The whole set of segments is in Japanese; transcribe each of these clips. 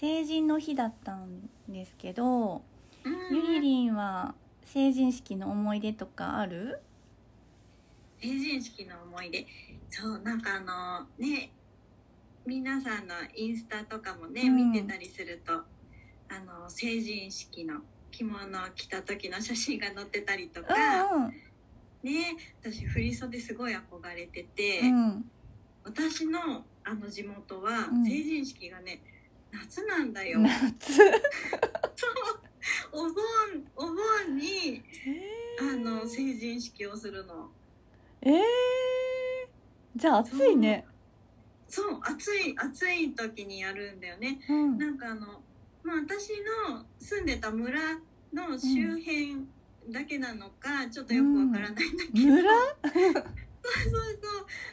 成人の日だったんですけど、ゆりりんは成人式の思い出とかある？成人式の思い出？そうなんかあのね皆さんのインスタとかもね、うん。見てたりするとあの成人式の着物を着た時の写真が載ってたりとか、ね私振り袖すごい憧れてて、うん、うん、私のあの地元はうん。成人式がね、夏なんだよ。夏。そうお盆お盆にあの成人式をするの。えー、じゃあ暑いね。そう暑い暑い時にやるんだよね。うん、なんかあのまあ私の住んでた村の周辺だけなのか、ちょっとよくわからないんだけど、村？そうそうそ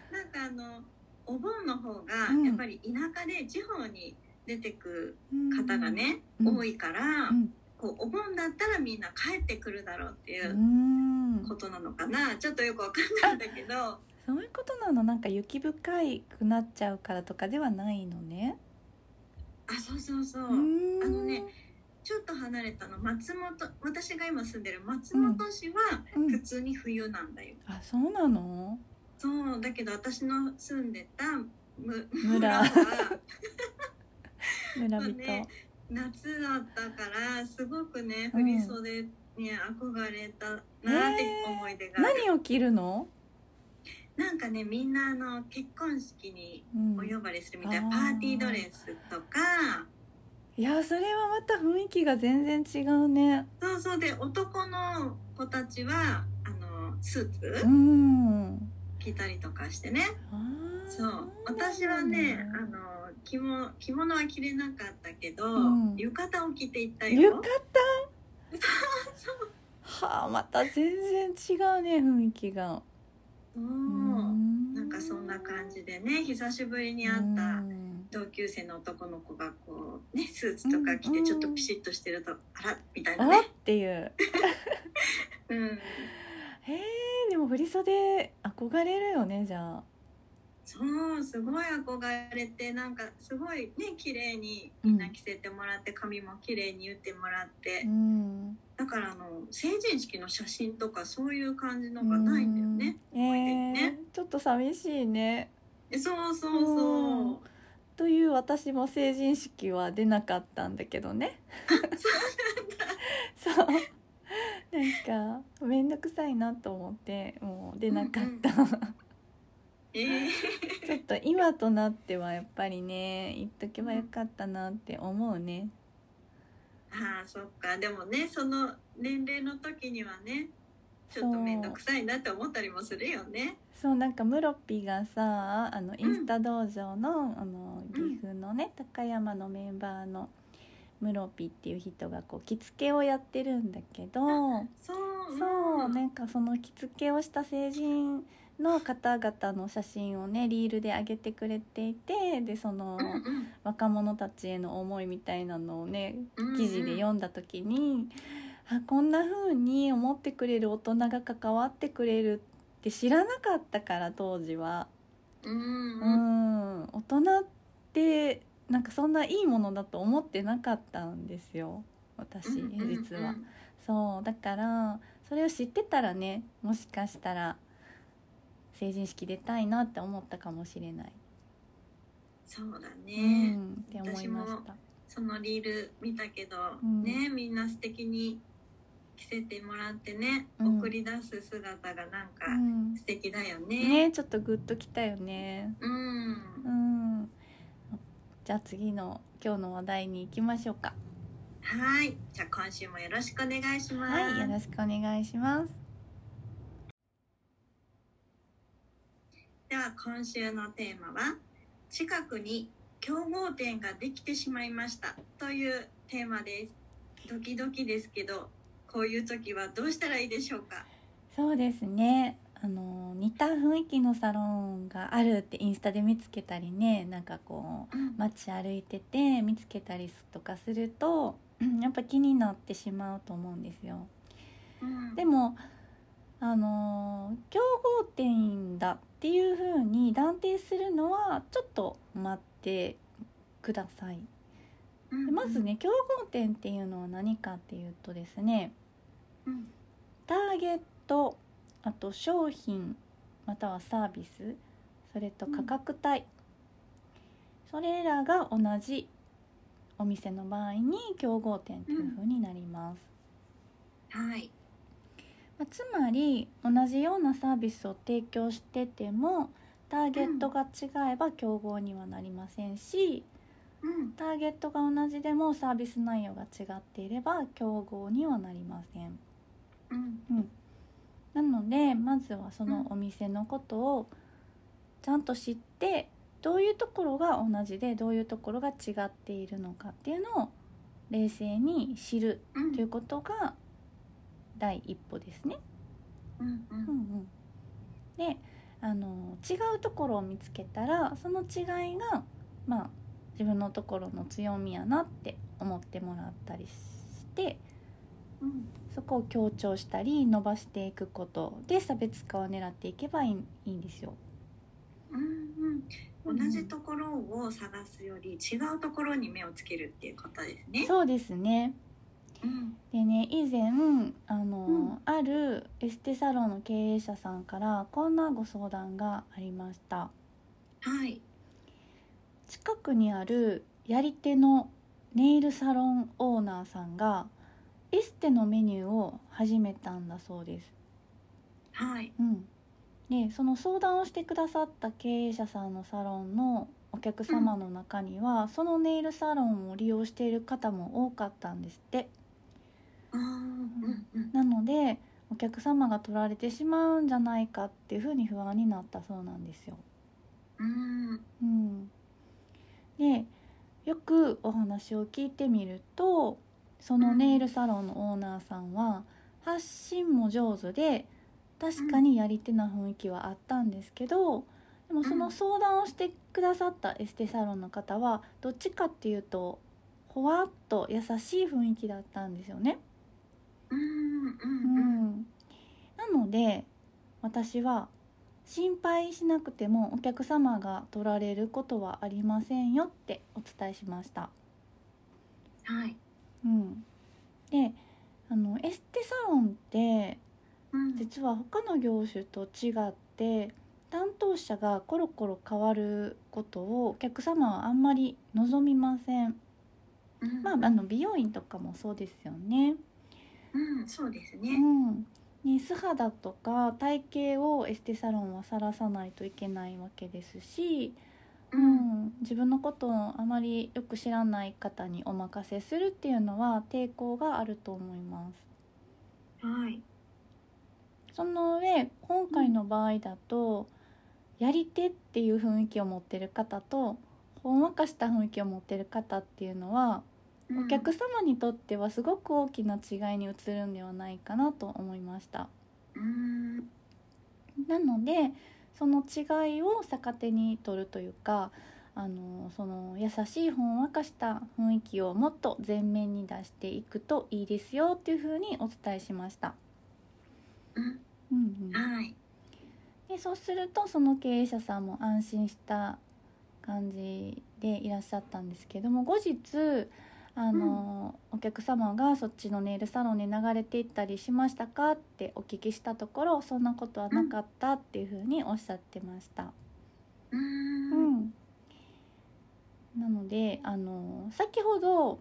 うなんかあのお盆の方がうんやっぱり田舎で地方に出てく方がね、うん。多いから、うん。こうお盆だったらみんな帰ってくるだろうっていううん。ことなのかな、ちょっとよくわかんないんだけど。そういうことなの。なんか雪深いくなっちゃうからとかではないのね。あそうそうそう、あのねちょっと離れたの。松本私が今住んでる松本市はうん。普通に冬なんだよ、あそうなの？そう。だけど私の住んでた村は村人、ね。夏だったからすごくねうん。振り袖に憧れたなって思い出がある、何を着るの、なんかねみんなあの結婚式にうん。お呼ばれするみたいな、あー。パーティードレスとか。いやそれはまた雰囲気が全然違うね。そうそう。で男の子たちはあのスーツ。うん着たりとかしてね、そう。私はねあの着物着物は着れなかったけど、うん。浴衣を着ていった浴よ衣はあまた全然違うね雰囲気が。そう。うん。なんかそんな感じでね久しぶりに会ったうん。同級生の男の子がこうねスーツとか着うんてちょっとピシッとしてると、あらみたいあなね。らっていう。うんへえでも振り袖憧れるよねじゃあ。そうすごい憧れてなんかすごいね綺麗にみんな着せてもらって、髪も綺麗に言ってもらって、うん。だからあの成人式の写真とかそういう感じのがないんだよね、うん。えね。ーちょっと寂しいね。えそうそうそう、という私も成人式は出なかったんだけどね。そう なんか面倒くさいなと思ってもう出なかった、えー。ちょっと今となってはやっぱりね言っとけばよかったなって思うね。ああそっか。でもねその年齢の時にはねちょっと面倒くさいなって思ったりもするよね。そうなんかムロピがさあのインスタ道場の,、あのうん岐阜のね高山のメンバーのムロピっていう人がこう着付けをやってるんだけどそうそうなんかその着付けをした成人の方々の写真をねリールで上げてくれていてでその若者たちへの思いみたいなのをね記事で読んだ時に、あこんな風に思ってくれる大人が関わってくれるって知らなかったから当時は。うん。大人ってなんかそんないいものだと思ってなかったんですよ私実は。そうだからそれを知ってたらねもしかしたら成人式出たいなって思ったかもしれない。そうだうね、んって思いました。そのリール見たけど、うんねみんな素敵に着せてもらってね、うん送り出す姿がなんかうん素敵だよね。ねちょっとグッときたよねうんうんじゃあ次の今日の話題に行きましょうか。はい。じゃあ今週もよろしくお願いします。はいよろしくお願いします。では今週のテーマは近くに競合店ができてしまいました。というテーマです。ドキドキですけどこういう時はどうしたらいいでしょうか？そうですねあの似た雰囲気のサロンがあるってインスタで見つけたりねなんかこううん。街歩いてて見つけたりとかするとうんやっぱ気になってしまうと思うんですよ。うん。でもあの競合店だっていう風に断定するのはちょっと待ってください。うん。でまずね競合店っていうのは何かっていうとですねうん。ターゲットあと商品またはサービスそれと価格帯、それらが同じお店の場合に競合店というふうになります、はい。まあつまり同じようなサービスを提供しててもターゲットが違えば競合にはなりませんし、うん。ターゲットが同じでもサービス内容が違っていれば競合にはなりません。うん。うん、なのでまずはそのお店のことをちゃんと知ってどういうところが同じでどういうところが違っているのかっていうのを冷静に知るうん。ということが第一歩ですね。うんうん、であの違うところを見つけたらその違いがまあ自分のところの強みやなって思ってもらったりしてうんそこを強調したり伸ばしていくことで差別化を狙っていけばいいいいんですよ。うんうん同じところを探すより違うところに目をつけるっていうことですね。そうですねうんでね以前あの、うんあるエステサロンの経営者さんからこんなご相談がありました。はい近くにあるやり手のネイルサロンオーナーさんがエステのメニューを始めたんだそうです。はい。うん、でその相談をしてくださった経営者さんのサロンのお客様の中には、そのネイルサロンを利用している方も多かったんですって。うんうん。なのでお客様が取られてしまうんじゃないかっていうふうに不安になったそうなんですよ。うん。うん、でよくお話を聞いてみるとそのネイルサロンのオーナーさんは発信も上手で確かにやり手な雰囲気はあったんですけどでもその相談をしてくださったエステサロンの方はどっちかっていうとほわっと優しい雰囲気だったんですよね。うん。なので私は心配しなくてもお客様が取られることはありませんよってお伝えしました。はいうん、であのエステサロンってうん。実は他の業種と違って担当者がコロコロ変わることをお客様はあんまり望みません。うん。まあ、あの美容院とかもそうですよね。うんそうですうねん、ね素肌とか体型をエステサロンはさらさないといけないわけですし、ううんん、自分のことをあまりよく知らない方にお任せするっていうのは抵抗があると思います。はいその上今回の場合だと、やり手っていう雰囲気を持ってる方とほんわかした雰囲気を持ってる方っていうのはお客様にとってはすごく大きな違いに映るんではないかなと思いました。うんなのでその違いを逆手に取るというかあのその優しいほんわかした雰囲気をもっと前面に出していくといいですよっていうふうにお伝えしました。うん。うんうん、はい。でそうするとその経営者さんも安心した感じでいらっしゃったんですけども後日あの、お客様がそっちのネイルサロンに流れていったりしましたかってお聞きしたところそんなことはなかったっていうふうにおっしゃってました。ううん。んなのであの先ほど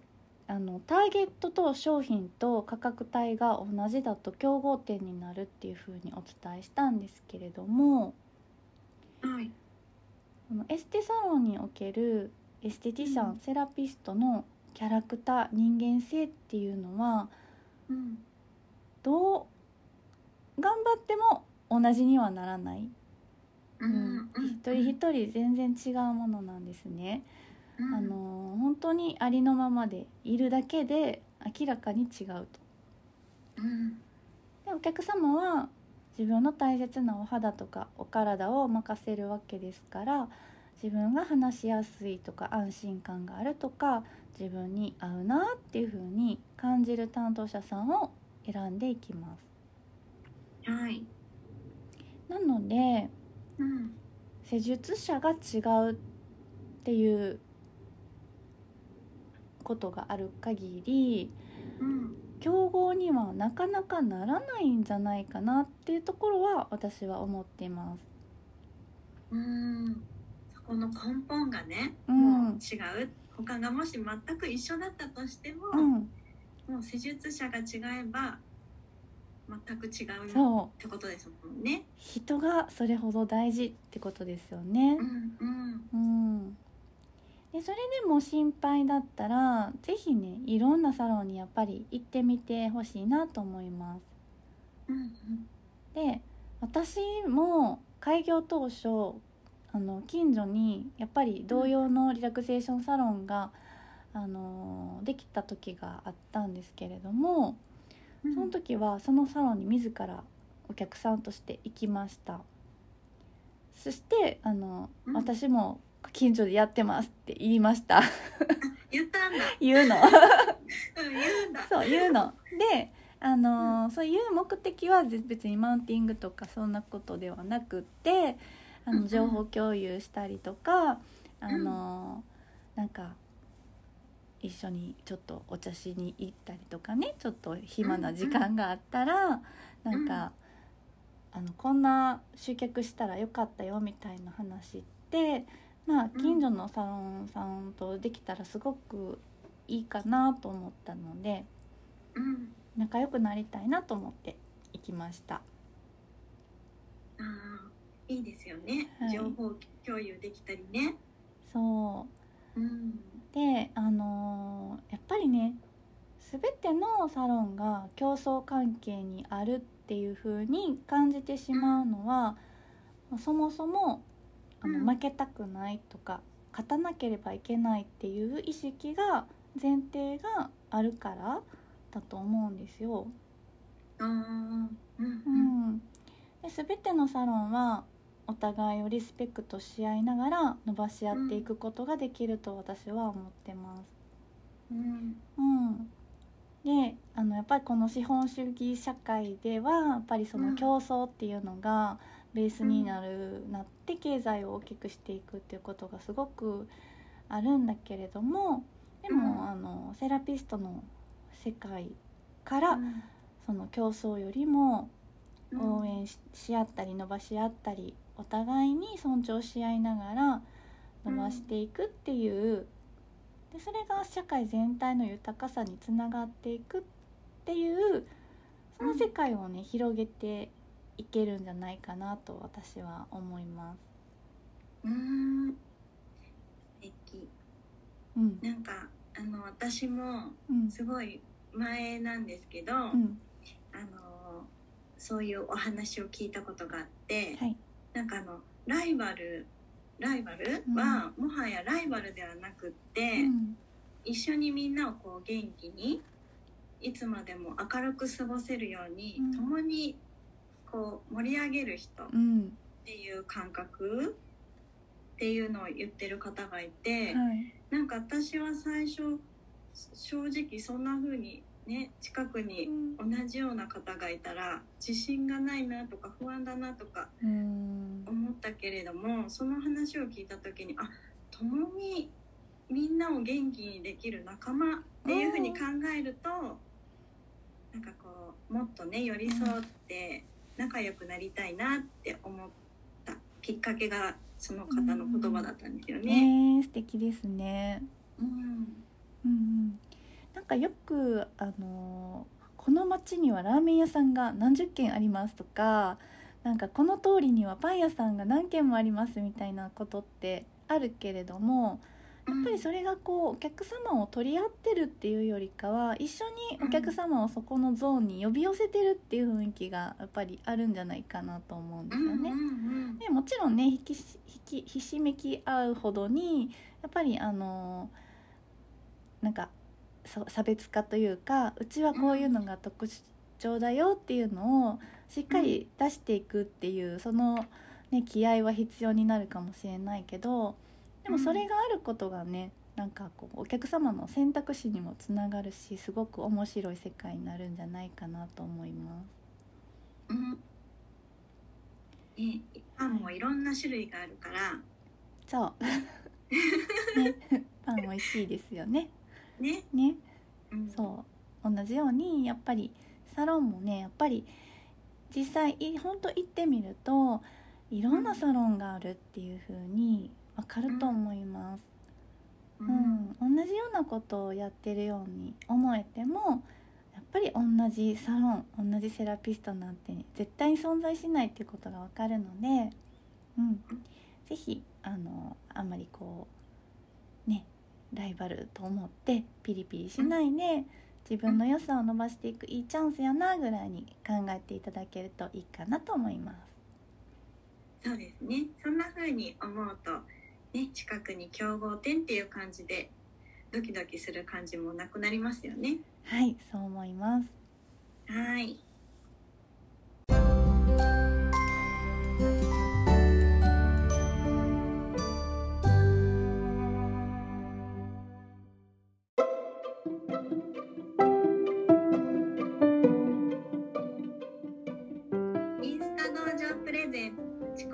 あのターゲットと商品と価格帯が同じだと競合点になるっていうふうにお伝えしたんですけれども、はい。エステサロンにおけるエステティシャン、うん。セラピストのキャラクター人間性っていうのはうん。どう頑張っても同じにはならない、ううん。ん一人一人全然違うものなんですね。うん。あの本当にありのままでいるだけで明らかに違うと。うん。でお客様は自分の大切なお肌とかお体を任せるわけですから自分が話しやすいとか安心感があるとか自分に合うなっていう風に感じる担当者さんを選んでいきます。はい。なのでうん。施術者が違うっていうことがある限りうん。競合にはなかなかならないんじゃないかなっていうところは私は思っています。うん。そこの根本がね、うん。もう違う他がもし全く一緒だったとしても、うん、もう施術者が違えば全く違うってことですもんね。人がそれほど大事ってことですよねう。んうんうん、でそれでも心配だったら是非ねいろんなサロンにやっぱり行ってみてほしいなと思います。うんで私も開業当初あの近所にやっぱり同様のリラクゼーションサロンが、あのできた時があったんですけれどもうん。その時はそのサロンに自らお客さんとして行きました。そしてあの、うん。私も近所でやってますって言いました。言ったんだ。言うの。うん言うんだ。そう言うの。であのーそういう目的はぜ別にマウンティングとかそんなことではなくってあうんうん。の情報共有したりとか、あのーなんか一緒にちょっとお茶しに行ったりとかねちょっと暇な時間があったら、なんか、あのこんな集客したらよかったよみたいな話ってまあ近所のサロンさんとできたらすごくいいかなと思ったのでうん。仲良くなりたいなと思って行きました。あーいいですよね、はい。情報共有できたりね。そう。うん。であのーやっぱりね全てのサロンが競争関係にあるっていう風に感じてしまうのは、そもそもあのうん。負けたくないとか勝たなければいけないっていう意識が前提があるからだと思うんですよ。うんううんん、で全てのサロンはお互いをリスペクトし合いながら伸ばし合っていくことができると私は思ってます。うん。うん、であのやっぱりこの資本主義社会ではやっぱりその競争っていうのがベースになる、なって経済を大きくしていくっていうことがすごくあるんだけれどもでも、うん。あのセラピストの世界から、うん。その競争よりもうん。応援しし合ったり伸ばし合ったりお互いに尊重し合いながら伸ばしていくっていう、でそれが社会全体の豊かさにつながっていくっていうその世界をね広げていけるんじゃないかなと私は思います。うん。素敵。うん。なんかあの私もうん。すごい前なんですけど、うん。あのそういうお話を聞いたことがあって、はいなんかあのライバルライバル？は、もはやライバルではなくって、うん。一緒にみんなをこう元気にいつまでも明るく過ごせるように、うん。共にこう盛り上げる人っうん。ていう感覚っていうのを言ってる方がいて、はい。なんか私は最初正直そんな風にね近くに同じような方がいたら自信がないなとか不安だなとかうん思ったけれどもその話を聞いた時にあ共にみんなを元気にできる仲間っていう風に考えるとなんかこうもっとね寄り添って仲良くなりたいなって思ったききっかけがその方の言葉だったんですよね。ねえ素敵ですね。うんうんうん。なんかよくあのこの町にはラーメン屋さんが何十軒ありますとか、なんかこの通りにはパン屋さんが何軒もありますみたいなことってあるけれども、やっぱりそれがこうお客様を取り合ってるっていうよりかは一緒にお客様をそこのゾーンに呼び寄せてるっていう雰囲気がやっぱりあるんじゃないかなと思うんですよね。うんでもちろんね引きし引きひしめき合うほどにやっぱりあのなんかそう差別化というかうちはこういうのが特徴だよっていうのをしっかり出していくっていうその、ね、気合は必要になるかもしれないけどでもそれがあることがねなんかこうお客様の選択肢にもつながるしすごく面白い世界になるんじゃないかなと思います。うん。ね、パンもいろんな種類があるから。そう、ね、パン美味しいですよね。ね、ね。うん、そう。同じようにやっぱりサロンもねやっぱり実際いほんと行ってみるといろんなサロンがあるっていう風に分かると思います。ううん、同じようなことをやってるように思えてもやっぱり同じサロン同じセラピストなんて絶対に存在しないっていうことが分かるので、うん、是非あのあんまりこうねライバルと思ってピリピリしないで自分の良さを伸ばしていくいいチャンスやなぐらいに考えていただけるといいかなと思います。そうですねそんな風に思うと、ね、近くに競合店っていう感じでドキドキする感じもなくなりますよねはい、そう思います。はい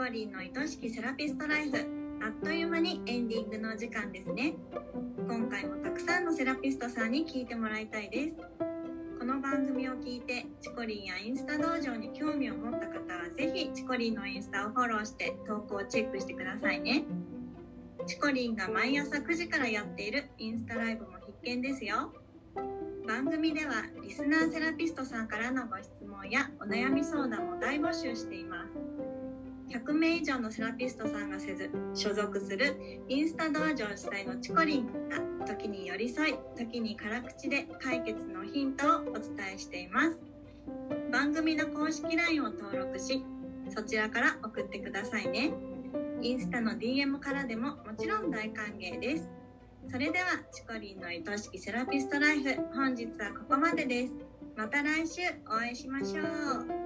ツチコリンの愛しきセラピストライフ。あっという間にエンディングの時間ですね。今回もたくさんのセラピストさんに聞いてもらいたいです。この番組を聞いてチコリンやインスタ道場に興味を持った方はぜひチコリンのインスタをフォローして投稿をチェックしてくださいね。チコリンが毎朝9時からやっているインスタライブも必見ですよ。番組ではリスナーセラピストさんからのご質問やお悩み相談も大募集しています。100名以上のセラピストさんがせず所属するインスタ道場主催のチコリンが時に寄り添い時に辛口で解決のヒントをお伝えしています。番組の公式 LINE を登録しそちらから送ってくださいね。インスタの DM からでももちろん大歓迎です。それではチコリンの愛しきセラピストライフ本日はここまでです。また来週お会いしましょう。